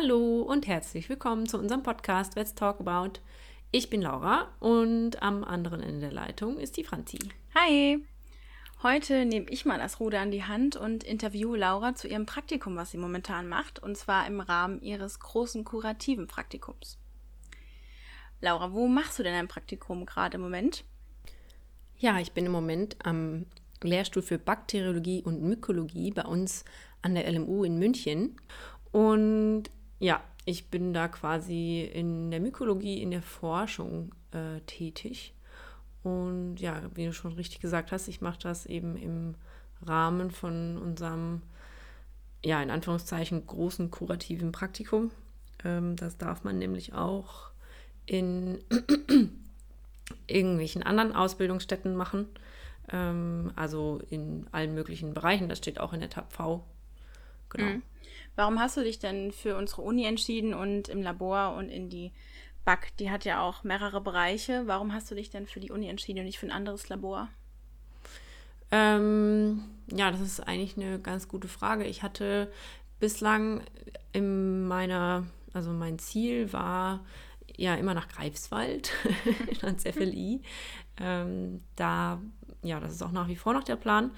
Hallo und herzlich willkommen zu unserem Podcast Let's Talk About. Ich bin Laura und am anderen Ende der Leitung ist die Franzi. Hi! Heute nehme ich mal das Ruder an die Hand und interviewe Laura zu ihrem Praktikum, was sie momentan macht, und zwar im Rahmen ihres großen kurativen Praktikums. Laura, wo machst du denn ein Praktikum gerade im Moment? Ja, ich bin im Moment am Lehrstuhl für Bakteriologie und Mykologie bei uns an der LMU in München. Und ja, ich bin da quasi in der Mykologie, in der Forschung äh, tätig. Und ja, wie du schon richtig gesagt hast, ich mache das eben im Rahmen von unserem, ja, in Anführungszeichen großen kurativen Praktikum. Ähm, das darf man nämlich auch in irgendwelchen anderen Ausbildungsstätten machen. Ähm, also in allen möglichen Bereichen. Das steht auch in der Tab V. Genau. Mhm. Warum hast du dich denn für unsere Uni entschieden und im Labor und in die BAC? Die hat ja auch mehrere Bereiche. Warum hast du dich denn für die Uni entschieden und nicht für ein anderes Labor? Ähm, ja, das ist eigentlich eine ganz gute Frage. Ich hatte bislang in meiner, also mein Ziel war ja immer nach Greifswald ans FLI. Ähm, da, ja, das ist auch nach wie vor noch der Plan.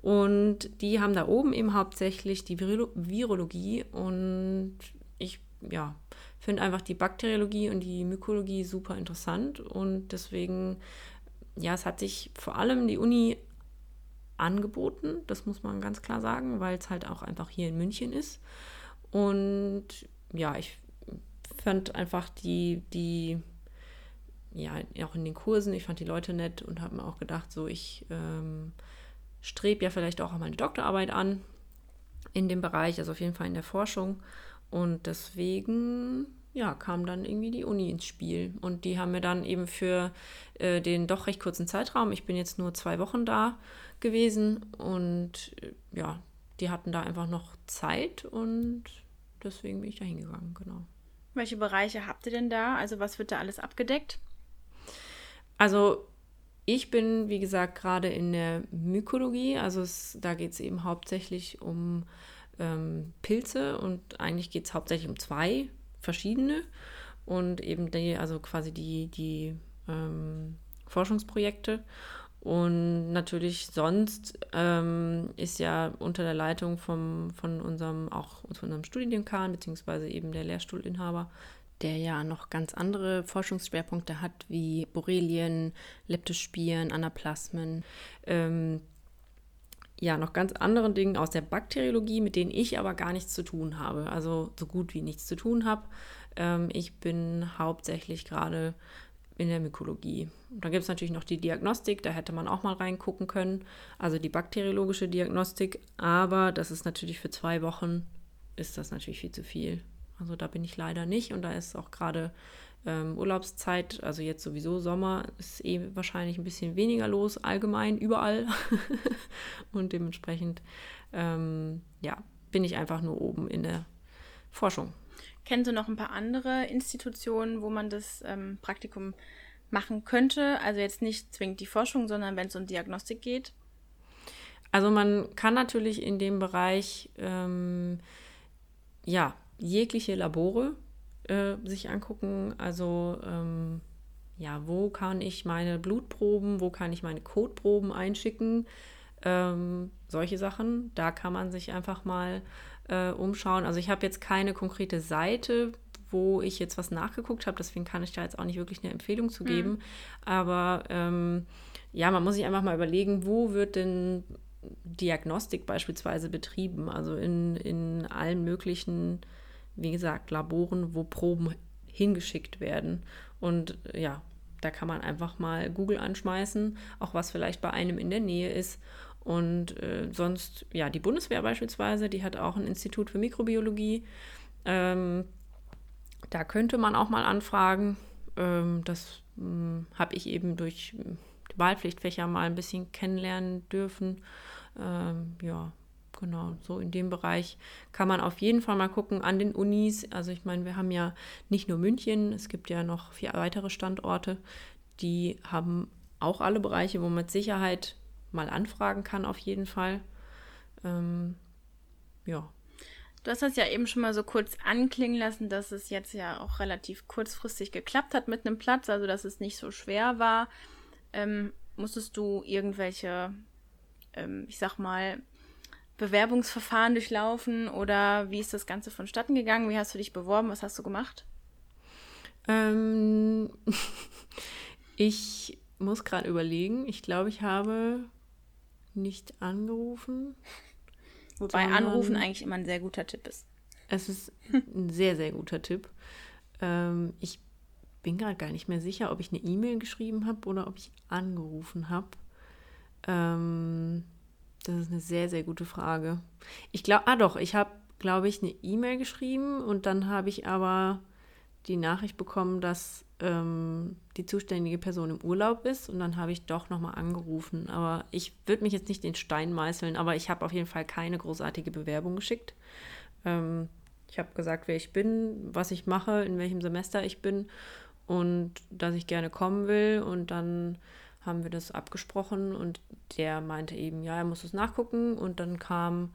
Und die haben da oben eben hauptsächlich die Viro Virologie und ich, ja, finde einfach die Bakteriologie und die Mykologie super interessant und deswegen, ja, es hat sich vor allem die Uni angeboten, das muss man ganz klar sagen, weil es halt auch einfach hier in München ist. Und ja, ich fand einfach die, die, ja, auch in den Kursen, ich fand die Leute nett und habe mir auch gedacht, so ich ähm, strebe ja vielleicht auch meine Doktorarbeit an in dem Bereich, also auf jeden Fall in der Forschung. Und deswegen ja, kam dann irgendwie die Uni ins Spiel. Und die haben mir dann eben für äh, den doch recht kurzen Zeitraum, ich bin jetzt nur zwei Wochen da gewesen und äh, ja, die hatten da einfach noch Zeit und deswegen bin ich da hingegangen, genau. Welche Bereiche habt ihr denn da? Also was wird da alles abgedeckt? Also ich bin, wie gesagt, gerade in der Mykologie. Also es, da geht es eben hauptsächlich um ähm, Pilze und eigentlich geht es hauptsächlich um zwei verschiedene und eben die, also quasi die, die ähm, Forschungsprojekte. Und natürlich sonst ähm, ist ja unter der Leitung vom, von unserem, auch unserem Studiendekan, beziehungsweise eben der Lehrstuhlinhaber, der ja noch ganz andere Forschungsschwerpunkte hat, wie Borrelien, Leptospiren, Anaplasmen, ähm, ja, noch ganz anderen Dingen aus der Bakteriologie, mit denen ich aber gar nichts zu tun habe, also so gut wie nichts zu tun habe. Ähm, ich bin hauptsächlich gerade in der Mykologie. Und dann gibt es natürlich noch die Diagnostik, da hätte man auch mal reingucken können, also die bakteriologische Diagnostik, aber das ist natürlich für zwei Wochen, ist das natürlich viel zu viel. Also da bin ich leider nicht und da ist auch gerade ähm, Urlaubszeit, also jetzt sowieso Sommer, ist eh wahrscheinlich ein bisschen weniger los, allgemein, überall. und dementsprechend, ähm, ja, bin ich einfach nur oben in der Forschung. Kennst du noch ein paar andere Institutionen, wo man das ähm, Praktikum machen könnte? Also jetzt nicht zwingend die Forschung, sondern wenn es um Diagnostik geht? Also man kann natürlich in dem Bereich ähm, ja jegliche Labore äh, sich angucken. Also ähm, ja, wo kann ich meine Blutproben, wo kann ich meine Kotproben einschicken? Ähm, solche Sachen. Da kann man sich einfach mal äh, umschauen. Also ich habe jetzt keine konkrete Seite, wo ich jetzt was nachgeguckt habe, deswegen kann ich da jetzt auch nicht wirklich eine Empfehlung zu geben. Mhm. Aber ähm, ja, man muss sich einfach mal überlegen, wo wird denn Diagnostik beispielsweise betrieben? Also in, in allen möglichen wie gesagt, Laboren, wo Proben hingeschickt werden. Und ja, da kann man einfach mal Google anschmeißen, auch was vielleicht bei einem in der Nähe ist. Und äh, sonst, ja, die Bundeswehr beispielsweise, die hat auch ein Institut für Mikrobiologie. Ähm, da könnte man auch mal anfragen. Ähm, das hm, habe ich eben durch die Wahlpflichtfächer mal ein bisschen kennenlernen dürfen. Ähm, ja, genau, so in dem Bereich kann man auf jeden Fall mal gucken an den Unis. Also ich meine, wir haben ja nicht nur München, es gibt ja noch vier weitere Standorte, die haben auch alle Bereiche, wo man mit Sicherheit mal anfragen kann, auf jeden Fall. Ähm, ja. Du hast das ja eben schon mal so kurz anklingen lassen, dass es jetzt ja auch relativ kurzfristig geklappt hat mit einem Platz, also dass es nicht so schwer war. Ähm, musstest du irgendwelche, ähm, ich sag mal, Bewerbungsverfahren durchlaufen oder wie ist das Ganze vonstatten gegangen? Wie hast du dich beworben? Was hast du gemacht? Ähm, ich muss gerade überlegen. Ich glaube, ich habe nicht angerufen. Wobei Anrufen eigentlich immer ein sehr guter Tipp ist. Es ist ein sehr, sehr guter Tipp. Ähm, ich bin gerade gar nicht mehr sicher, ob ich eine E-Mail geschrieben habe oder ob ich angerufen habe. Ähm, das ist eine sehr, sehr gute Frage. Ich glaube, ah doch, ich habe, glaube ich, eine E-Mail geschrieben und dann habe ich aber die Nachricht bekommen, dass ähm, die zuständige Person im Urlaub ist und dann habe ich doch nochmal angerufen. Aber ich würde mich jetzt nicht den Stein meißeln, aber ich habe auf jeden Fall keine großartige Bewerbung geschickt. Ähm, ich habe gesagt, wer ich bin, was ich mache, in welchem Semester ich bin und dass ich gerne kommen will und dann haben wir das abgesprochen und der meinte eben, ja, er muss es nachgucken und dann kam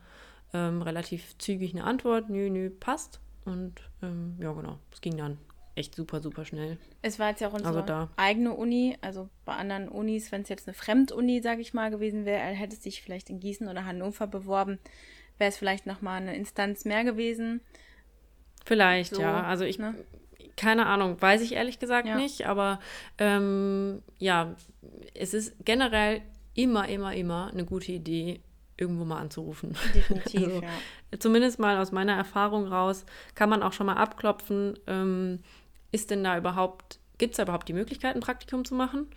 ähm, relativ zügig eine Antwort, nö, nö, passt und ähm, ja, genau, es ging dann echt super, super schnell. Es war jetzt ja auch unsere also eigene Uni, also bei anderen Unis, wenn es jetzt eine Fremduni, sage ich mal, gewesen wäre, hättest dich vielleicht in Gießen oder Hannover beworben, wäre es vielleicht nochmal eine Instanz mehr gewesen. Vielleicht, so, ja. Also ich, ne? Keine Ahnung, weiß ich ehrlich gesagt ja. nicht, aber ähm, ja, es ist generell immer, immer, immer eine gute Idee, irgendwo mal anzurufen. Definitiv, also, ja. Zumindest mal aus meiner Erfahrung raus, kann man auch schon mal abklopfen, ähm, ist denn da überhaupt, gibt es da überhaupt die Möglichkeit, ein Praktikum zu machen?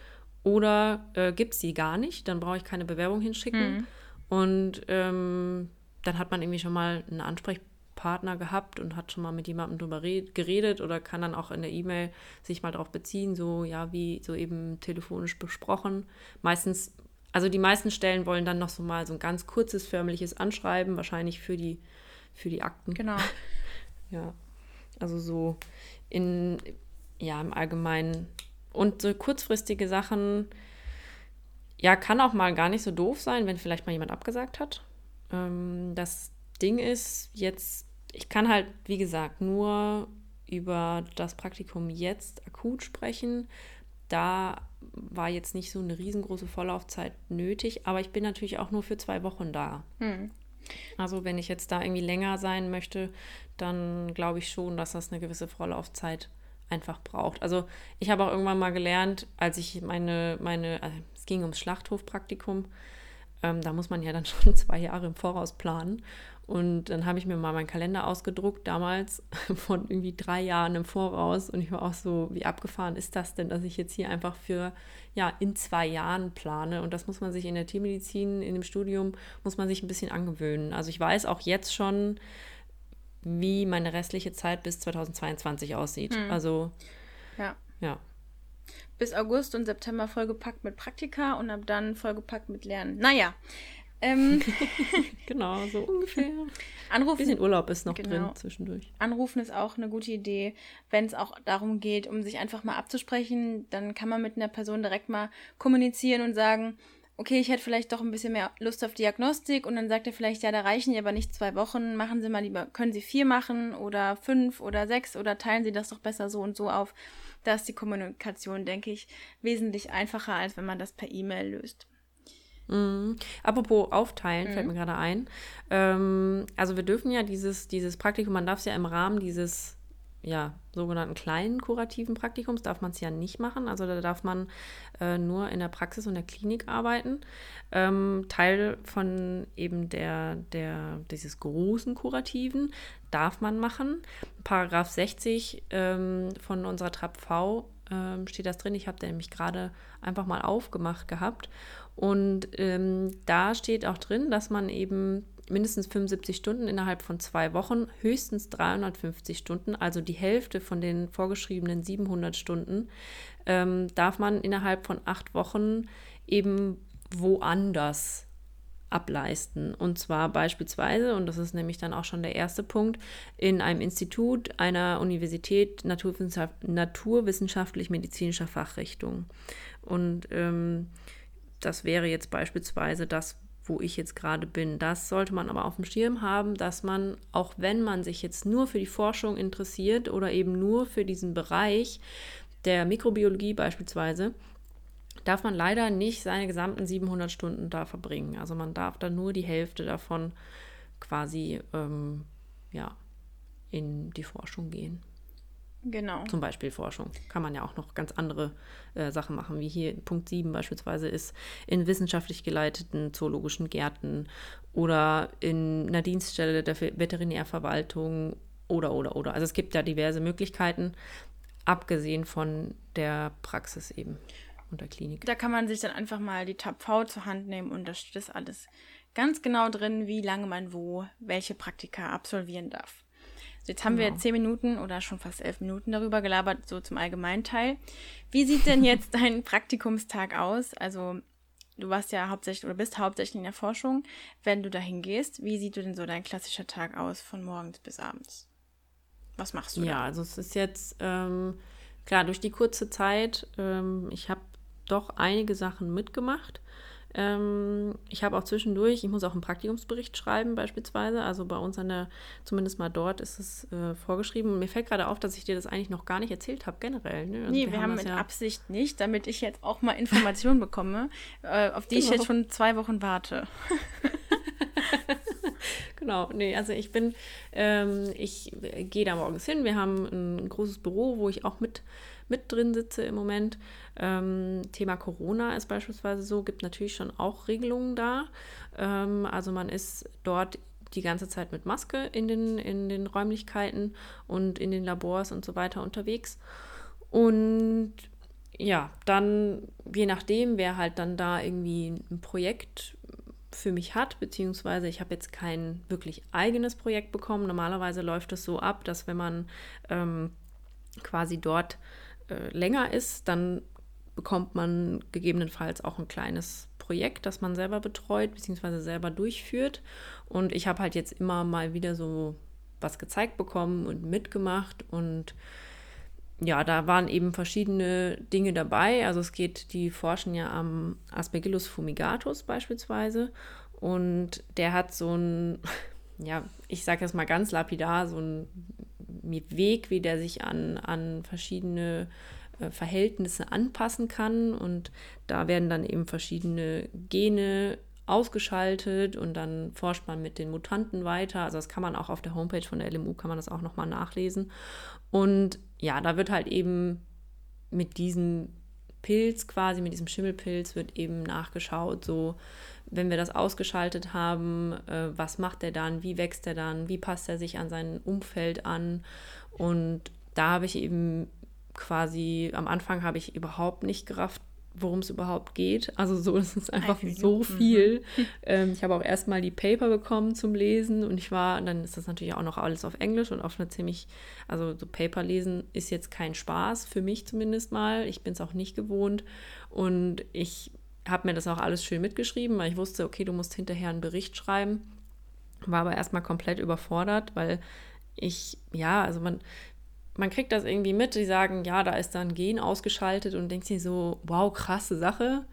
Oder äh, gibt es die gar nicht? Dann brauche ich keine Bewerbung hinschicken. Mhm. Und ähm, dann hat man irgendwie schon mal einen Ansprechpartner gehabt und hat schon mal mit jemandem drüber geredet oder kann dann auch in der E-Mail sich mal darauf beziehen, so ja, wie so eben telefonisch besprochen. Meistens also die meisten Stellen wollen dann noch so mal so ein ganz kurzes förmliches Anschreiben, wahrscheinlich für die, für die Akten. Genau. ja. Also so in, ja, im Allgemeinen. Und so kurzfristige Sachen, ja, kann auch mal gar nicht so doof sein, wenn vielleicht mal jemand abgesagt hat. Ähm, das Ding ist jetzt, ich kann halt, wie gesagt, nur über das Praktikum jetzt akut sprechen. Da war jetzt nicht so eine riesengroße Vorlaufzeit nötig, aber ich bin natürlich auch nur für zwei Wochen da. Hm. Also wenn ich jetzt da irgendwie länger sein möchte, dann glaube ich schon, dass das eine gewisse Vorlaufzeit einfach braucht. Also ich habe auch irgendwann mal gelernt, als ich meine, meine, also es ging ums Schlachthofpraktikum, ähm, da muss man ja dann schon zwei Jahre im Voraus planen. Und dann habe ich mir mal meinen Kalender ausgedruckt, damals von irgendwie drei Jahren im Voraus. Und ich war auch so, wie abgefahren ist das denn, dass ich jetzt hier einfach für, ja, in zwei Jahren plane. Und das muss man sich in der Tiermedizin, in dem Studium, muss man sich ein bisschen angewöhnen. Also ich weiß auch jetzt schon, wie meine restliche Zeit bis 2022 aussieht. Hm. Also, ja. ja. Bis August und September vollgepackt mit Praktika und ab dann vollgepackt mit Lernen. Naja, ähm, genau, so ungefähr. Anrufen. Ein bisschen Urlaub ist noch genau. drin zwischendurch. Anrufen ist auch eine gute Idee, wenn es auch darum geht, um sich einfach mal abzusprechen. Dann kann man mit einer Person direkt mal kommunizieren und sagen, okay, ich hätte vielleicht doch ein bisschen mehr Lust auf Diagnostik und dann sagt er vielleicht, ja, da reichen ja aber nicht zwei Wochen, machen Sie mal lieber, können Sie vier machen oder fünf oder sechs oder teilen Sie das doch besser so und so auf. Da ist die Kommunikation, denke ich, wesentlich einfacher, als wenn man das per E-Mail löst. Mhm. Apropos aufteilen, mhm. fällt mir gerade ein. Ähm, also wir dürfen ja dieses, dieses Praktikum, man darf es ja im Rahmen dieses ja, sogenannten kleinen kurativen Praktikums darf man es ja nicht machen. Also da darf man äh, nur in der Praxis und der Klinik arbeiten. Ähm, Teil von eben der, der, dieses großen Kurativen darf man machen. Paragraph 60 ähm, von unserer TRAP V ähm, steht das drin. Ich habe den nämlich gerade einfach mal aufgemacht gehabt. Und ähm, da steht auch drin, dass man eben mindestens 75 Stunden innerhalb von zwei Wochen, höchstens 350 Stunden, also die Hälfte von den vorgeschriebenen 700 Stunden, ähm, darf man innerhalb von acht Wochen eben woanders ableisten. Und zwar beispielsweise, und das ist nämlich dann auch schon der erste Punkt, in einem Institut einer Universität naturwissenschaftlich-medizinischer Fachrichtung. Und ähm, das wäre jetzt beispielsweise das, wo ich jetzt gerade bin. Das sollte man aber auf dem Schirm haben, dass man, auch wenn man sich jetzt nur für die Forschung interessiert oder eben nur für diesen Bereich der Mikrobiologie beispielsweise, darf man leider nicht seine gesamten 700 Stunden da verbringen. Also man darf da nur die Hälfte davon quasi ähm, ja, in die Forschung gehen. Genau. Zum Beispiel Forschung. Kann man ja auch noch ganz andere äh, Sachen machen, wie hier Punkt 7 beispielsweise ist in wissenschaftlich geleiteten zoologischen Gärten oder in einer Dienststelle der Veterinärverwaltung oder, oder, oder. Also es gibt ja diverse Möglichkeiten, abgesehen von der Praxis eben und der Klinik. Da kann man sich dann einfach mal die Tab V zur Hand nehmen und da steht das alles ganz genau drin, wie lange man wo welche Praktika absolvieren darf. Jetzt haben genau. wir zehn Minuten oder schon fast elf Minuten darüber gelabert, so zum Allgemeinteil. Wie sieht denn jetzt dein Praktikumstag aus? Also, du warst ja hauptsächlich oder bist hauptsächlich in der Forschung. Wenn du dahin gehst, wie sieht denn so dein klassischer Tag aus von morgens bis abends? Was machst du? Ja, da? also es ist jetzt ähm, klar durch die kurze Zeit. Ähm, ich habe doch einige Sachen mitgemacht. Ähm, ich habe auch zwischendurch, ich muss auch einen Praktikumsbericht schreiben beispielsweise. Also bei uns an der, zumindest mal dort ist es äh, vorgeschrieben. mir fällt gerade auf, dass ich dir das eigentlich noch gar nicht erzählt habe, generell. Ne? Also nee, wir, wir haben, haben mit ja Absicht nicht, damit ich jetzt auch mal Informationen bekomme, äh, auf die genau. ich jetzt schon zwei Wochen warte. genau, nee, also ich bin, ähm, ich gehe da morgens hin. Wir haben ein großes Büro, wo ich auch mit mit drin sitze im Moment. Ähm, Thema Corona ist beispielsweise so, gibt natürlich schon auch Regelungen da. Ähm, also man ist dort die ganze Zeit mit Maske in den, in den Räumlichkeiten und in den Labors und so weiter unterwegs. Und ja, dann, je nachdem, wer halt dann da irgendwie ein Projekt für mich hat, beziehungsweise ich habe jetzt kein wirklich eigenes Projekt bekommen. Normalerweise läuft es so ab, dass wenn man ähm, quasi dort äh, länger ist, dann bekommt man gegebenenfalls auch ein kleines Projekt, das man selber betreut bzw. selber durchführt. Und ich habe halt jetzt immer mal wieder so was gezeigt bekommen und mitgemacht und ja, da waren eben verschiedene Dinge dabei. Also es geht, die forschen ja am Aspergillus fumigatus beispielsweise und der hat so ein, ja, ich sage jetzt mal ganz lapidar, so ein Weg, wie der sich an, an verschiedene äh, Verhältnisse anpassen kann. Und da werden dann eben verschiedene Gene ausgeschaltet und dann forscht man mit den Mutanten weiter. Also das kann man auch auf der Homepage von der LMU, kann man das auch nochmal nachlesen. Und ja, da wird halt eben mit diesem Pilz quasi, mit diesem Schimmelpilz wird eben nachgeschaut, so wenn wir das ausgeschaltet haben, äh, was macht er dann, wie wächst er dann, wie passt er sich an sein Umfeld an. Und da habe ich eben quasi, am Anfang habe ich überhaupt nicht gerafft, worum es überhaupt geht. Also so, es ist einfach so viel. Mhm. Ähm, ich habe auch erstmal die Paper bekommen zum Lesen und ich war, dann ist das natürlich auch noch alles auf Englisch und auf eine ziemlich, also so Paper lesen ist jetzt kein Spaß, für mich zumindest mal. Ich bin es auch nicht gewohnt und ich habe mir das auch alles schön mitgeschrieben, weil ich wusste, okay, du musst hinterher einen Bericht schreiben. War aber erstmal komplett überfordert, weil ich, ja, also man, man kriegt das irgendwie mit, die sagen, ja, da ist dann Gen ausgeschaltet und denkt sich so, wow, krasse Sache.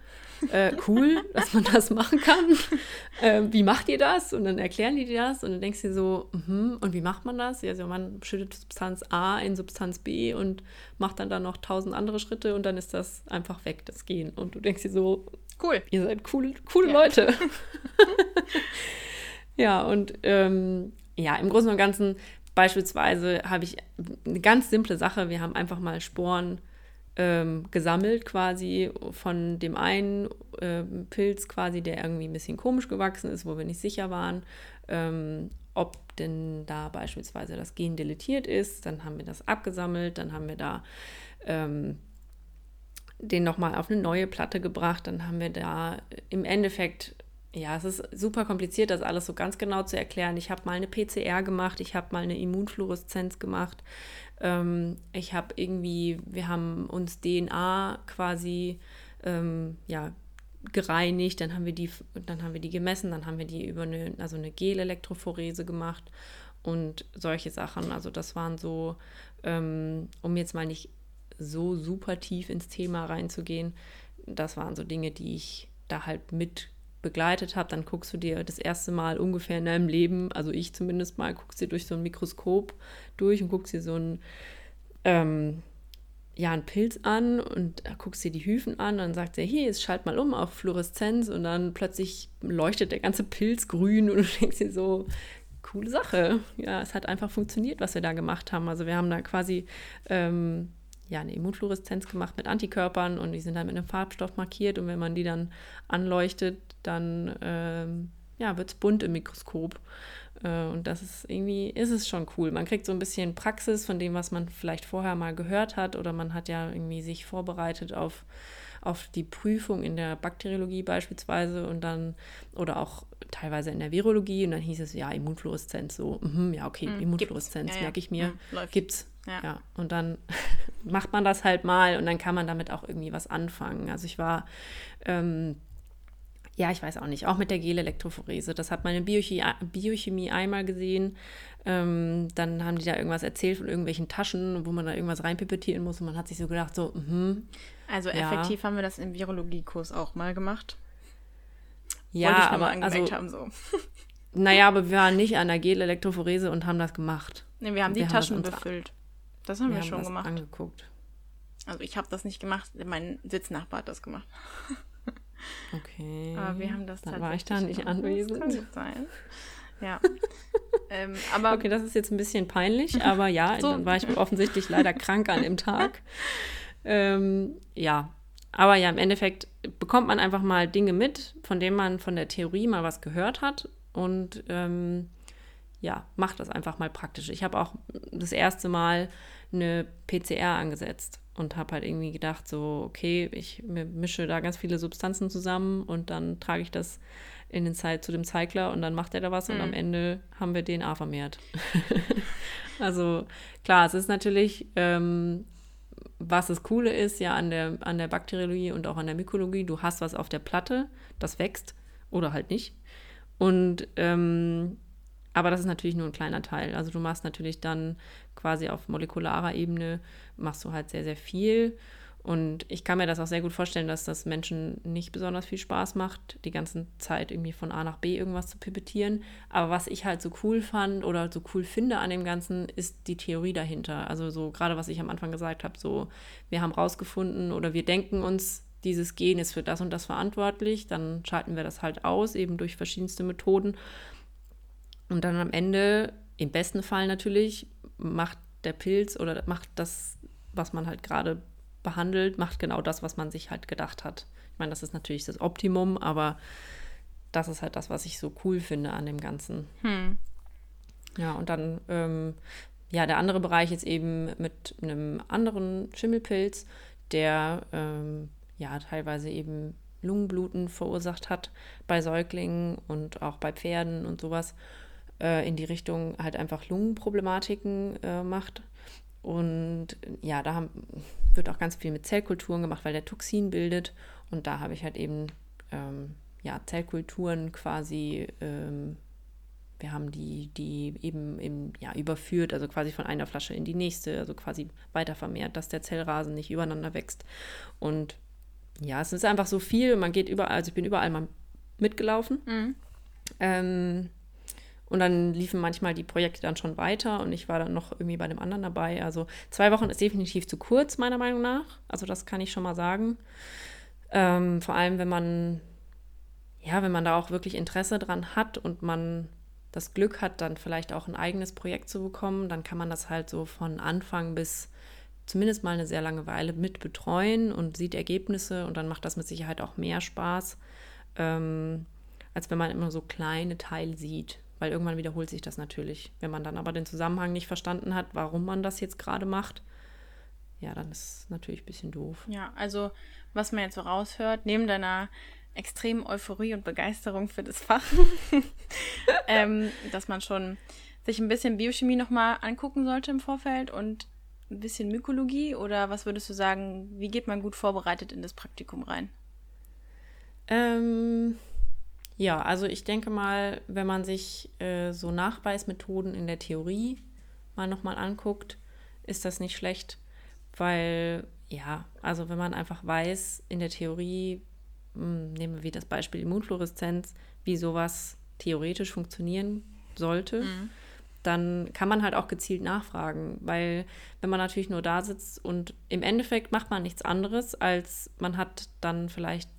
Äh, cool, dass man das machen kann. Äh, wie macht ihr das? Und dann erklären die dir das und dann denkst du dir so, mm und wie macht man das? Also man schüttet Substanz A in Substanz B und macht dann da noch tausend andere Schritte und dann ist das einfach weg, das Gen. Und du denkst dir so, cool, ihr seid cool, coole ja. Leute. ja, und ähm, ja, im Großen und Ganzen Beispielsweise habe ich eine ganz simple Sache. Wir haben einfach mal Sporen ähm, gesammelt, quasi von dem einen äh, Pilz, quasi, der irgendwie ein bisschen komisch gewachsen ist, wo wir nicht sicher waren, ähm, ob denn da beispielsweise das Gen deletiert ist. Dann haben wir das abgesammelt, dann haben wir da ähm, den nochmal auf eine neue Platte gebracht. Dann haben wir da im Endeffekt ja, es ist super kompliziert, das alles so ganz genau zu erklären. Ich habe mal eine PCR gemacht, ich habe mal eine Immunfluoreszenz gemacht. Ähm, ich habe irgendwie, wir haben uns DNA quasi ähm, ja, gereinigt, dann haben wir die, dann haben wir die gemessen, dann haben wir die über eine, also eine Gel-Elektrophorese gemacht und solche Sachen. Also das waren so, ähm, um jetzt mal nicht so super tief ins Thema reinzugehen, das waren so Dinge, die ich da halt mit begleitet habe, dann guckst du dir das erste Mal ungefähr in deinem Leben, also ich zumindest mal, guckst dir durch so ein Mikroskop durch und guckst dir so ein ähm, ja, einen Pilz an und guckst dir die Hyphen an, dann sagt er, hier, jetzt schalt mal um auf Fluoreszenz und dann plötzlich leuchtet der ganze Pilz grün und du denkst dir so, coole Sache. Ja, es hat einfach funktioniert, was wir da gemacht haben. Also wir haben da quasi ähm, ja, eine Immunfluoreszenz gemacht mit Antikörpern und die sind dann mit einem Farbstoff markiert und wenn man die dann anleuchtet, dann ähm, ja, wird es bunt im Mikroskop. Äh, und das ist irgendwie, ist es schon cool. Man kriegt so ein bisschen Praxis von dem, was man vielleicht vorher mal gehört hat oder man hat ja irgendwie sich vorbereitet auf, auf die Prüfung in der Bakteriologie beispielsweise und dann, oder auch teilweise in der Virologie und dann hieß es, ja, Immunfluoreszenz, so, mm, ja, okay, mm, Immunfluoreszenz, ja, ja. merke ich mir, mm, gibt's. Ja. ja. Und dann macht man das halt mal und dann kann man damit auch irgendwie was anfangen. Also ich war ähm, ja, ich weiß auch nicht, auch mit der Gelelektrophorese. Das hat meine Biochemie, Biochemie einmal gesehen. Ähm, dann haben die da irgendwas erzählt von irgendwelchen Taschen, wo man da irgendwas reinpipettieren muss. Und man hat sich so gedacht, so, mhm. Also effektiv ja. haben wir das im Virologiekurs auch mal gemacht. Ja, aber also, haben, so. Naja, aber wir waren nicht an der Gelelektrophorese und haben das gemacht. Nee, wir haben die wir Taschen haben befüllt. Das haben wir, wir haben schon gemacht. angeguckt. Also ich habe das nicht gemacht, mein Sitznachbar hat das gemacht. Okay. Aber wir haben das Dann war ich da nicht anwesend. Das kann sein. Ja. ähm, aber okay, das ist jetzt ein bisschen peinlich, aber ja, so. dann war ich offensichtlich leider krank an dem Tag. Ähm, ja, aber ja, im Endeffekt bekommt man einfach mal Dinge mit, von denen man von der Theorie mal was gehört hat und ähm, ja, macht das einfach mal praktisch. Ich habe auch das erste Mal eine PCR angesetzt und habe halt irgendwie gedacht, so, okay, ich mische da ganz viele Substanzen zusammen und dann trage ich das in den Zeit zu dem Cycler und dann macht er da was mhm. und am mhm. Ende haben wir DNA vermehrt. also klar, es ist natürlich, ähm, was das Coole ist ja an der, an der Bakteriologie und auch an der Mykologie, du hast was auf der Platte, das wächst oder halt nicht. Und ähm, aber das ist natürlich nur ein kleiner Teil. Also du machst natürlich dann quasi auf molekularer Ebene, machst du halt sehr, sehr viel. Und ich kann mir das auch sehr gut vorstellen, dass das Menschen nicht besonders viel Spaß macht, die ganze Zeit irgendwie von A nach B irgendwas zu pipettieren. Aber was ich halt so cool fand oder so cool finde an dem Ganzen, ist die Theorie dahinter. Also so gerade was ich am Anfang gesagt habe, so wir haben rausgefunden oder wir denken uns, dieses Gen ist für das und das verantwortlich, dann schalten wir das halt aus, eben durch verschiedenste Methoden. Und dann am Ende, im besten Fall natürlich, macht der Pilz oder macht das, was man halt gerade behandelt, macht genau das, was man sich halt gedacht hat. Ich meine, das ist natürlich das Optimum, aber das ist halt das, was ich so cool finde an dem Ganzen. Hm. Ja, und dann, ähm, ja, der andere Bereich ist eben mit einem anderen Schimmelpilz, der ähm, ja teilweise eben Lungenbluten verursacht hat bei Säuglingen und auch bei Pferden und sowas äh, in die Richtung halt einfach Lungenproblematiken äh, macht. Und ja, da haben, wird auch ganz viel mit Zellkulturen gemacht, weil der Toxin bildet. Und da habe ich halt eben ähm, ja, Zellkulturen quasi, ähm, wir haben die, die eben, eben ja, überführt, also quasi von einer Flasche in die nächste, also quasi weiter vermehrt, dass der Zellrasen nicht übereinander wächst. Und ja, es ist einfach so viel, man geht überall, also ich bin überall mal mitgelaufen. Mhm. Ähm, und dann liefen manchmal die Projekte dann schon weiter und ich war dann noch irgendwie bei dem anderen dabei. Also zwei Wochen ist definitiv zu kurz, meiner Meinung nach. Also das kann ich schon mal sagen. Ähm, vor allem, wenn man, ja, wenn man da auch wirklich Interesse dran hat und man das Glück hat, dann vielleicht auch ein eigenes Projekt zu bekommen, dann kann man das halt so von Anfang bis zumindest mal eine sehr lange Weile mit betreuen und sieht Ergebnisse und dann macht das mit Sicherheit auch mehr Spaß, ähm, als wenn man immer so kleine Teile sieht weil irgendwann wiederholt sich das natürlich. Wenn man dann aber den Zusammenhang nicht verstanden hat, warum man das jetzt gerade macht, ja, dann ist es natürlich ein bisschen doof. Ja, also was man jetzt so raushört, neben deiner extremen Euphorie und Begeisterung für das Fach, ähm, dass man schon sich ein bisschen Biochemie nochmal angucken sollte im Vorfeld und ein bisschen Mykologie oder was würdest du sagen, wie geht man gut vorbereitet in das Praktikum rein? Ähm, ja, also ich denke mal, wenn man sich äh, so Nachweismethoden in der Theorie mal nochmal anguckt, ist das nicht schlecht, weil ja, also wenn man einfach weiß in der Theorie, hm, nehmen wir wie das Beispiel Immunfluoreszenz, wie sowas theoretisch funktionieren sollte. Mhm dann kann man halt auch gezielt nachfragen, weil wenn man natürlich nur da sitzt und im Endeffekt macht man nichts anderes, als man hat dann vielleicht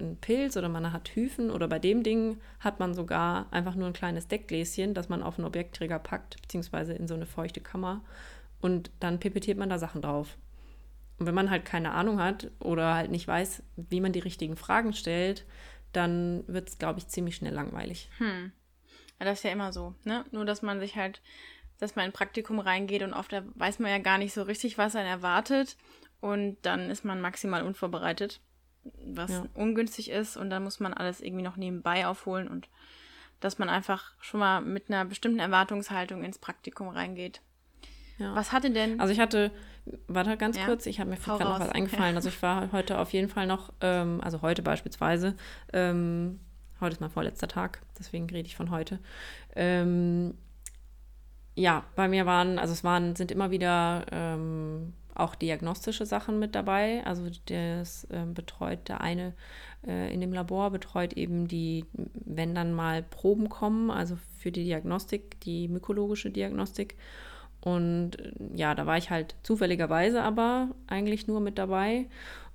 einen Pilz oder man hat Hyphen oder bei dem Ding hat man sogar einfach nur ein kleines Deckgläschen, das man auf einen Objektträger packt, beziehungsweise in so eine feuchte Kammer und dann pipettiert man da Sachen drauf. Und wenn man halt keine Ahnung hat oder halt nicht weiß, wie man die richtigen Fragen stellt, dann wird es, glaube ich, ziemlich schnell langweilig. Hm. Ja, das ist ja immer so, ne? Nur, dass man sich halt, dass man in ein Praktikum reingeht und oft weiß man ja gar nicht so richtig, was einen erwartet. Und dann ist man maximal unvorbereitet, was ja. ungünstig ist. Und dann muss man alles irgendwie noch nebenbei aufholen und dass man einfach schon mal mit einer bestimmten Erwartungshaltung ins Praktikum reingeht. Ja. Was hatte denn? Also ich hatte, warte ganz ja. kurz, ich habe mir gerade noch was eingefallen. Also ich war heute auf jeden Fall noch, ähm, also heute beispielsweise, ähm, Heute ist mein vorletzter Tag, deswegen rede ich von heute. Ähm, ja, bei mir waren, also es waren, sind immer wieder ähm, auch diagnostische Sachen mit dabei. Also das äh, betreut der eine äh, in dem Labor, betreut eben die, wenn dann mal Proben kommen, also für die Diagnostik, die mykologische Diagnostik. Und äh, ja, da war ich halt zufälligerweise aber eigentlich nur mit dabei.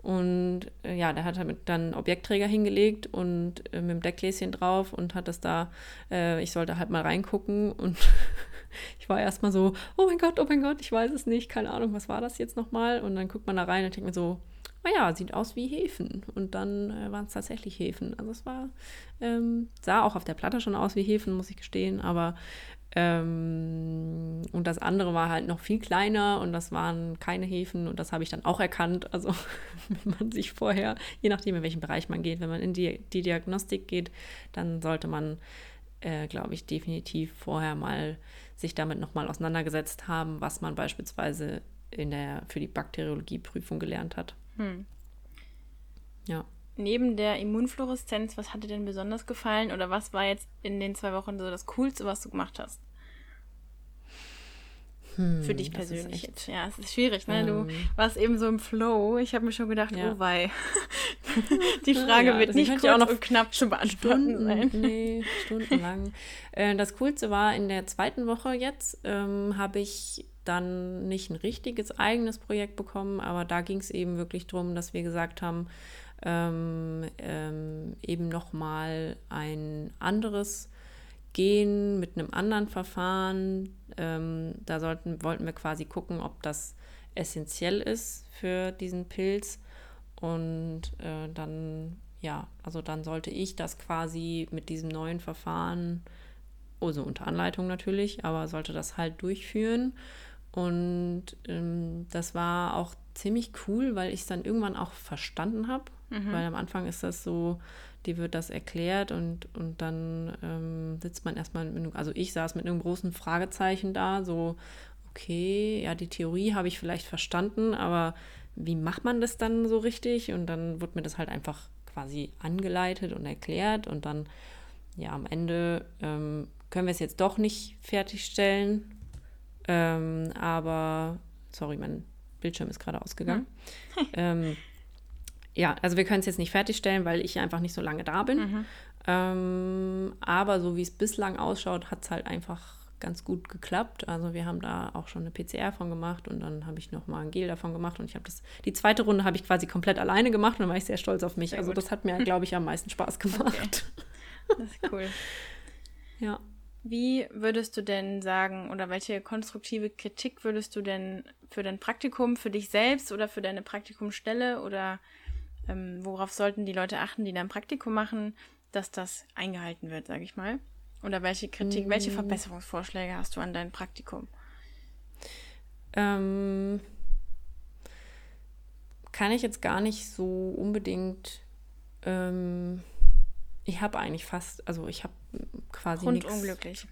Und äh, ja, der hat halt dann Objektträger hingelegt und äh, mit dem Deckgläschen drauf und hat das da, äh, ich sollte halt mal reingucken und ich war erstmal so, oh mein Gott, oh mein Gott, ich weiß es nicht, keine Ahnung, was war das jetzt nochmal? Und dann guckt man da rein und denkt mir so, naja, sieht aus wie Hefen. Und dann äh, waren es tatsächlich Hefen. Also es war, ähm, sah auch auf der Platte schon aus wie Hefen, muss ich gestehen, aber ähm, und das andere war halt noch viel kleiner und das waren keine Hefen und das habe ich dann auch erkannt. Also wenn man sich vorher, je nachdem in welchen Bereich man geht, wenn man in die, die Diagnostik geht, dann sollte man, äh, glaube ich, definitiv vorher mal sich damit nochmal auseinandergesetzt haben, was man beispielsweise in der, für die Bakteriologieprüfung gelernt hat. Hm. Ja. Neben der Immunfluoreszenz, was hat dir denn besonders gefallen oder was war jetzt in den zwei Wochen so das Coolste, was du gemacht hast? Hm, Für dich persönlich jetzt. Ja, es ist schwierig, ne? Du warst eben so im Flow. Ich habe mir schon gedacht, ja. oh wei. Die Frage ja, wird nicht kurz auch noch und knapp zu beantworten Stunden, sein. Nee, stundenlang. äh, das Coolste war, in der zweiten Woche jetzt ähm, habe ich dann nicht ein richtiges eigenes Projekt bekommen, aber da ging es eben wirklich darum, dass wir gesagt haben, ähm, ähm, eben nochmal ein anderes gehen mit einem anderen Verfahren. Ähm, da sollten, wollten wir quasi gucken, ob das essentiell ist für diesen Pilz. Und äh, dann, ja, also dann sollte ich das quasi mit diesem neuen Verfahren, also unter Anleitung natürlich, aber sollte das halt durchführen. Und ähm, das war auch ziemlich cool, weil ich es dann irgendwann auch verstanden habe. Mhm. Weil am Anfang ist das so, die wird das erklärt und, und dann ähm, sitzt man erstmal, mit, also ich saß mit einem großen Fragezeichen da, so, okay, ja, die Theorie habe ich vielleicht verstanden, aber wie macht man das dann so richtig? Und dann wird mir das halt einfach quasi angeleitet und erklärt und dann, ja, am Ende ähm, können wir es jetzt doch nicht fertigstellen, ähm, aber, sorry, mein Bildschirm ist gerade ausgegangen. Hm. ja, also wir können es jetzt nicht fertigstellen, weil ich einfach nicht so lange da bin. Mhm. Ähm, aber so wie es bislang ausschaut, hat es halt einfach ganz gut geklappt. Also wir haben da auch schon eine PCR von gemacht und dann habe ich noch mal ein Gel davon gemacht und ich habe das die zweite Runde habe ich quasi komplett alleine gemacht und dann war ich sehr stolz auf mich. Sehr also gut. das hat mir glaube ich am meisten Spaß gemacht. Okay. Das ist cool. ja. Wie würdest du denn sagen oder welche konstruktive Kritik würdest du denn für dein Praktikum, für dich selbst oder für deine Praktikumsstelle oder ähm, worauf sollten die Leute achten, die dann Praktikum machen, dass das eingehalten wird, sage ich mal? Oder welche Kritik, mm. welche Verbesserungsvorschläge hast du an dein Praktikum? Ähm, kann ich jetzt gar nicht so unbedingt. Ähm, ich habe eigentlich fast, also ich habe quasi nichts. unglücklich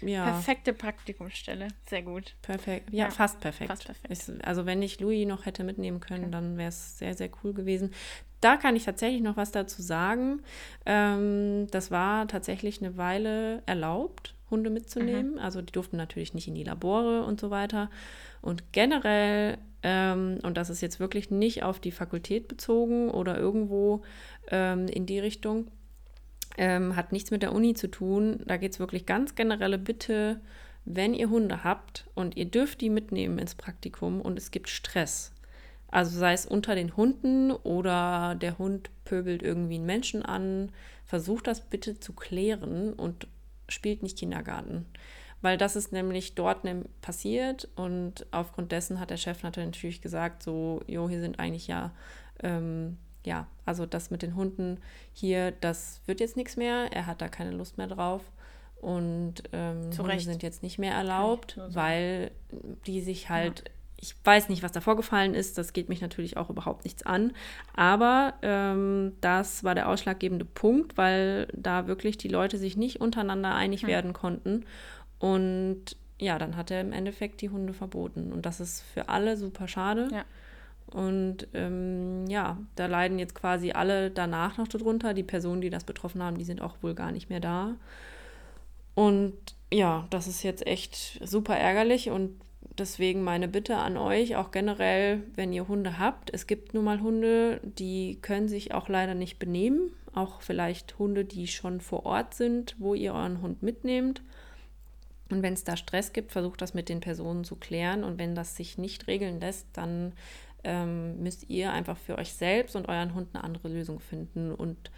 ja. Perfekte Praktikumsstelle. Sehr gut. Perfekt. Ja, ja. fast perfekt. Fast perfekt. Ich, also wenn ich Louis noch hätte mitnehmen können, okay. dann wäre es sehr, sehr cool gewesen. Da kann ich tatsächlich noch was dazu sagen. Ähm, das war tatsächlich eine Weile erlaubt, Hunde mitzunehmen. Mhm. Also die durften natürlich nicht in die Labore und so weiter. Und generell Ähm, und das ist jetzt wirklich nicht auf die Fakultät bezogen oder irgendwo ähm, in die Richtung. Ähm, hat nichts mit der Uni zu tun. Da geht es wirklich ganz generelle Bitte, wenn ihr Hunde habt und ihr dürft die mitnehmen ins Praktikum und es gibt Stress. Also sei es unter den Hunden oder der Hund pöbelt irgendwie einen Menschen an, versucht das bitte zu klären und spielt nicht Kindergarten weil das ist nämlich dort passiert und aufgrund dessen hat der Chef natürlich gesagt, so, jo, hier sind eigentlich ja, ähm, ja, also das mit den Hunden hier, das wird jetzt nichts mehr, er hat da keine Lust mehr drauf und ähm, Hunde sind jetzt nicht mehr erlaubt, weil die sich halt ja ich weiß nicht, was da vorgefallen ist, das geht mich natürlich auch überhaupt nichts an. Aber ähm, das war der ausschlaggebende Punkt, weil da wirklich die Leute sich nicht untereinander einig hm. werden konnten. Und ja, dann hat er im Endeffekt die Hunde verboten. Und das ist für alle super schade. Ja. Und ähm, ja, da leiden jetzt quasi alle danach noch darunter. Die Personen, die das betroffen haben, die sind auch wohl gar nicht mehr da. Und ja, das ist jetzt echt super ärgerlich und deswegen meine Bitte an euch, auch generell, wenn ihr Hunde habt. Es gibt nun mal Hunde, die können sich auch leider nicht benehmen. Auch vielleicht Hunde, die schon vor Ort sind, wo ihr euren Hund mitnehmt. Und wenn es da Stress gibt, versucht das mit den Personen zu klären. Und wenn das sich nicht regeln lässt, dann ähm, müsst ihr einfach für euch selbst und euren Hund eine andere Lösung finden. Und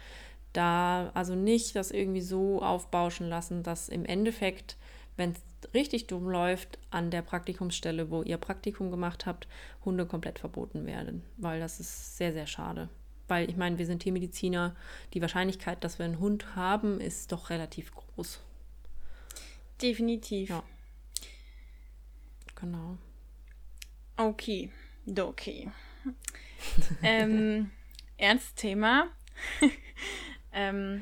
da also nicht das irgendwie so aufbauschen lassen, dass im Endeffekt, wenn es richtig dumm läuft, an der Praktikumsstelle, wo ihr Praktikum gemacht habt, Hunde komplett verboten werden. Weil das ist sehr, sehr schade. Weil ich meine, wir sind Tiermediziner. Die Wahrscheinlichkeit, dass wir einen Hund haben, ist doch relativ groß. Definitiv. Ja. Genau. Okay, okay. ähm, ernstes Thema. ähm,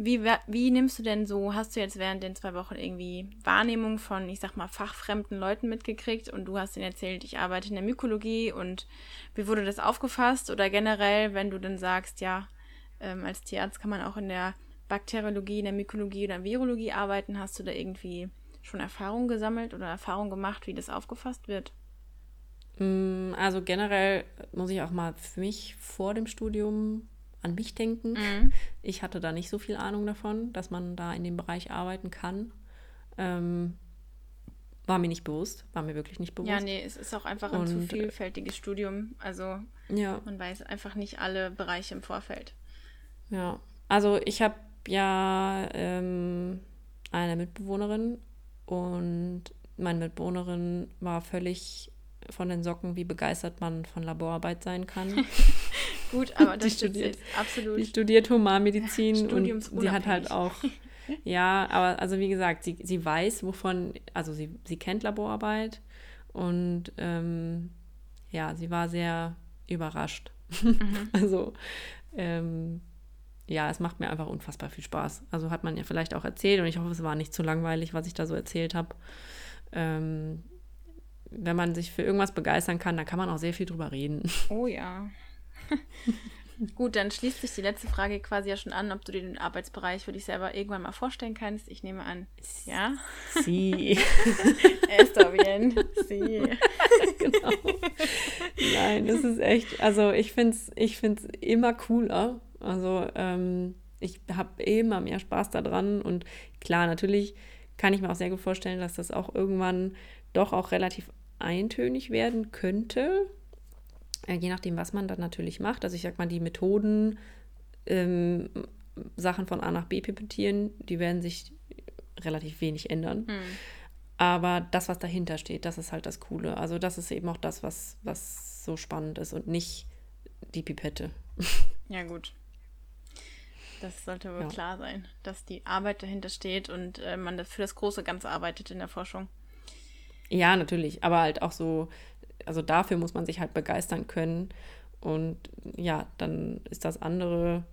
wie, wie nimmst du denn so, hast du jetzt während den zwei Wochen irgendwie Wahrnehmung von, ich sag mal, fachfremden Leuten mitgekriegt und du hast ihnen erzählt, ich arbeite in der Mykologie und wie wurde das aufgefasst? Oder generell, wenn du dann sagst, ja, ähm, als Tierarzt kann man auch in der Bakteriologie, in der Mykologie oder Virologie arbeiten, hast du da irgendwie schon Erfahrung gesammelt oder Erfahrung gemacht, wie das aufgefasst wird? Mm, also generell muss ich auch mal für mich vor dem Studium an mich denken. Mhm. Ich hatte da nicht so viel Ahnung davon, dass man da in dem Bereich arbeiten kann. Ähm, war mir nicht bewusst, war mir wirklich nicht bewusst. Ja, nee, es ist auch einfach ein Und, zu vielfältiges Studium. Also ja. man weiß einfach nicht alle Bereiche im Vorfeld. Ja, also ich habe ja ähm, eine Mitbewohnerin und meine Mitbewohnerin war völlig von den Socken, wie begeistert man von Laborarbeit sein kann. Gut, aber das die studiert absolut. Die studiert Humanmedizin und sie hat halt auch, ja, aber also wie gesagt, sie, sie weiß, wovon, also sie, sie kennt Laborarbeit und ähm, ja, sie war sehr überrascht. Mhm. also ähm, ja, es macht mir einfach unfassbar viel Spaß. Also hat man ja vielleicht auch erzählt und ich hoffe, es war nicht zu langweilig, was ich da so erzählt habe. Ähm, wenn man sich für irgendwas begeistern kann, dann kann man auch sehr viel drüber reden. Oh ja. Gut, dann schließt sich die letzte Frage quasi ja schon an, ob du dir den Arbeitsbereich für dich selber irgendwann mal vorstellen kannst. Ich nehme an, ja. Sie. Está bien. Sie. genau. Nein, das ist echt, also ich finde es ich find's immer cooler, also ähm, ich habe immer mehr Spaß daran und klar, natürlich kann ich mir auch sehr gut vorstellen, dass das auch irgendwann doch auch relativ eintönig werden könnte, je nachdem, was man dann natürlich macht. Also ich sag mal, die Methoden, ähm, Sachen von A nach B pipettieren, die werden sich relativ wenig ändern. Hm. Aber das, was dahinter steht, das ist halt das Coole. Also das ist eben auch das, was, was so spannend ist und nicht die Pipette. Ja, gut. Das sollte wohl ja. klar sein, dass die Arbeit dahinter steht und äh, man für das große Ganze arbeitet in der Forschung. Ja, natürlich, aber halt auch so, also dafür muss man sich halt begeistern können. Und ja, dann ist das andere,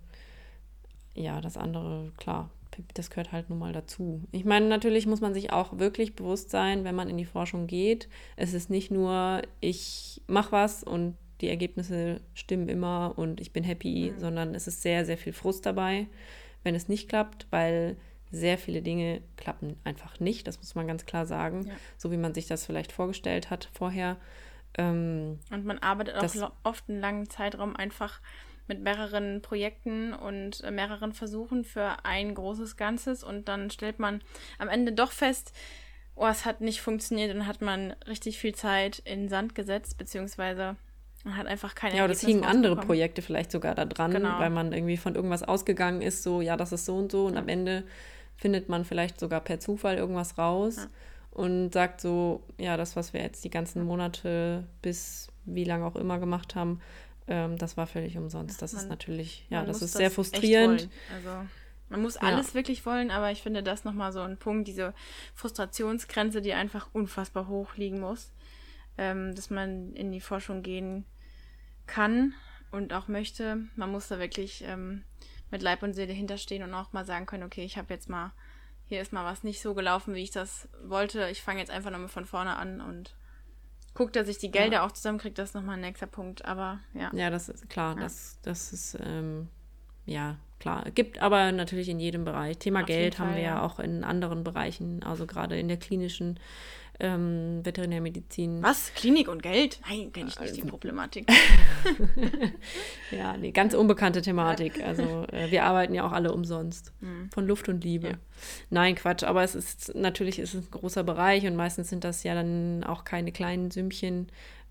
ja, das andere, klar, das gehört halt nun mal dazu. Ich meine, natürlich muss man sich auch wirklich bewusst sein, wenn man in die Forschung geht. Es ist nicht nur, ich mache was und die Ergebnisse stimmen immer und ich bin happy, mhm. sondern es ist sehr, sehr viel Frust dabei, wenn es nicht klappt, weil sehr viele Dinge klappen einfach nicht, das muss man ganz klar sagen, ja. so wie man sich das vielleicht vorgestellt hat vorher. Ähm, und man arbeitet auch oft einen langen Zeitraum einfach mit mehreren Projekten und äh, mehreren Versuchen für ein großes Ganzes und dann stellt man am Ende doch fest, oh, es hat nicht funktioniert und hat man richtig viel Zeit in Sand gesetzt, beziehungsweise man hat einfach keine Ja, oder es hingen andere Projekte vielleicht sogar da dran, genau. weil man irgendwie von irgendwas ausgegangen ist, so, ja, das ist so und so und ja. am Ende findet man vielleicht sogar per Zufall irgendwas raus ja. und sagt so, ja, das, was wir jetzt die ganzen Monate bis wie lange auch immer gemacht haben, ähm, das war völlig umsonst. Das man, ist natürlich, ja, das ist sehr frustrierend. Also man muss alles ja. wirklich wollen, aber ich finde das nochmal so ein Punkt, diese Frustrationsgrenze, die einfach unfassbar hoch liegen muss, ähm, dass man in die Forschung gehen kann und auch möchte. Man muss da wirklich ähm, mit Leib und Seele hinterstehen und auch mal sagen können, okay, ich habe jetzt mal, hier ist mal was nicht so gelaufen, wie ich das wollte. Ich fange jetzt einfach nochmal von vorne an und guckt, dass ich die Gelder ja. auch zusammenkriege, das ist nochmal ein nächster Punkt. Aber ja. Ja, das ist klar. Ja. Das, das ist ähm, ja klar. Gibt aber natürlich in jedem Bereich. Thema Auf Geld haben Fall, wir ja auch in anderen Bereichen, also gerade in der klinischen ähm, Veterinärmedizin. Was? Klinik und Geld? Nein, kenne ich nicht also, die Problematik. ja, nee, ganz unbekannte Thematik. Also äh, wir arbeiten ja auch alle umsonst. Mhm. Von Luft und Liebe. Ja. Nein, Quatsch, aber es ist natürlich ist es ein großer Bereich und meistens sind das ja dann auch keine kleinen Sümmchen.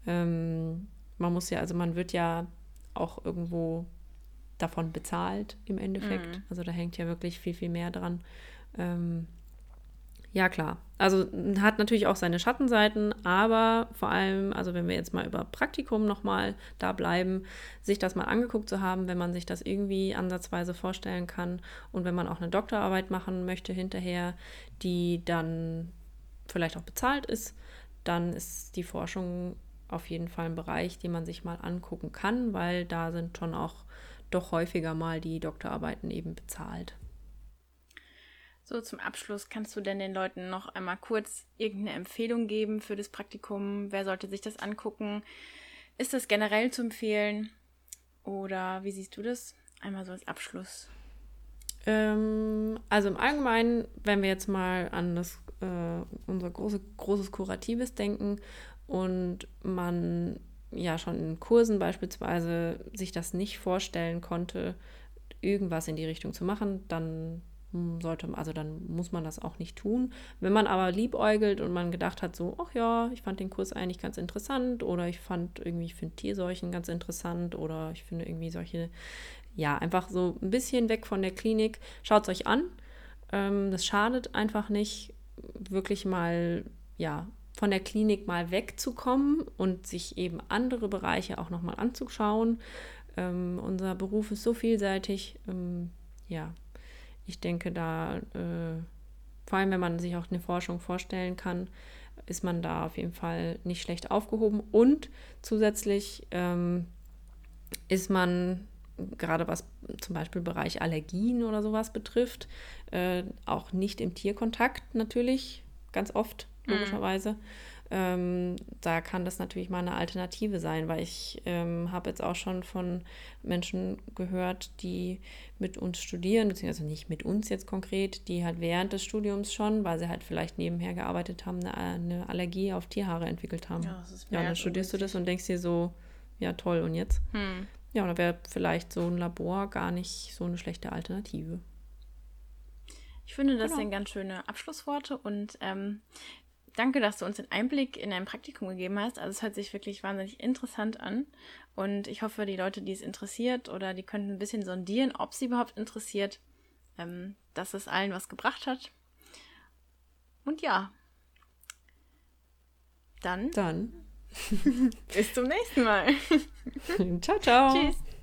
Ähm, man muss ja, also man wird ja auch irgendwo davon bezahlt im Endeffekt. Mhm. Also da hängt ja wirklich viel, viel mehr dran. Ähm, ja, klar. Also hat natürlich auch seine Schattenseiten, aber vor allem, also wenn wir jetzt mal über Praktikum nochmal da bleiben, sich das mal angeguckt zu haben, wenn man sich das irgendwie ansatzweise vorstellen kann und wenn man auch eine Doktorarbeit machen möchte hinterher, die dann vielleicht auch bezahlt ist, dann ist die Forschung auf jeden Fall ein Bereich, den man sich mal angucken kann, weil da sind schon auch doch häufiger mal die Doktorarbeiten eben bezahlt. So, zum Abschluss kannst du denn den Leuten noch einmal kurz irgendeine Empfehlung geben für das Praktikum? Wer sollte sich das angucken? Ist das generell zu empfehlen? Oder wie siehst du das? Einmal so als Abschluss. Ähm, also im Allgemeinen, wenn wir jetzt mal an das äh, unser große, großes Kuratives denken und man ja schon in Kursen beispielsweise sich das nicht vorstellen konnte, irgendwas in die Richtung zu machen, dann sollte, also dann muss man das auch nicht tun. Wenn man aber liebäugelt und man gedacht hat, so, ach ja, ich fand den Kurs eigentlich ganz interessant oder ich fand irgendwie, ich finde Tierseuchen ganz interessant oder ich finde irgendwie solche, ja, einfach so ein bisschen weg von der Klinik, schaut es euch an. Ähm, das schadet einfach nicht, wirklich mal, ja, von der Klinik mal wegzukommen und sich eben andere Bereiche auch nochmal anzuschauen. Ähm, unser Beruf ist so vielseitig. Ähm, ja, ich denke, da, äh, vor allem wenn man sich auch eine Forschung vorstellen kann, ist man da auf jeden Fall nicht schlecht aufgehoben. Und zusätzlich ähm, ist man, gerade was zum Beispiel Bereich Allergien oder sowas betrifft, äh, auch nicht im Tierkontakt natürlich, ganz oft, mhm. logischerweise. Mhm. Ähm, da kann das natürlich mal eine Alternative sein, weil ich ähm, habe jetzt auch schon von Menschen gehört, die mit uns studieren, beziehungsweise nicht mit uns jetzt konkret, die halt während des Studiums schon, weil sie halt vielleicht nebenher gearbeitet haben, eine, eine Allergie auf Tierhaare entwickelt haben. Ja, das ist ja und dann studierst du das und denkst dir so, ja toll, und jetzt? Hm. Ja, und da wäre vielleicht so ein Labor gar nicht so eine schlechte Alternative. Ich finde, das genau. sind ganz schöne Abschlussworte und ähm, danke, dass du uns den Einblick in dein Praktikum gegeben hast. Also es hört sich wirklich wahnsinnig interessant an. Und ich hoffe, die Leute, die es interessiert oder die könnten ein bisschen sondieren, ob sie überhaupt interessiert, ähm, dass es allen was gebracht hat. Und ja. Dann. Dann. Bis zum nächsten Mal. ciao, ciao. Tschüss.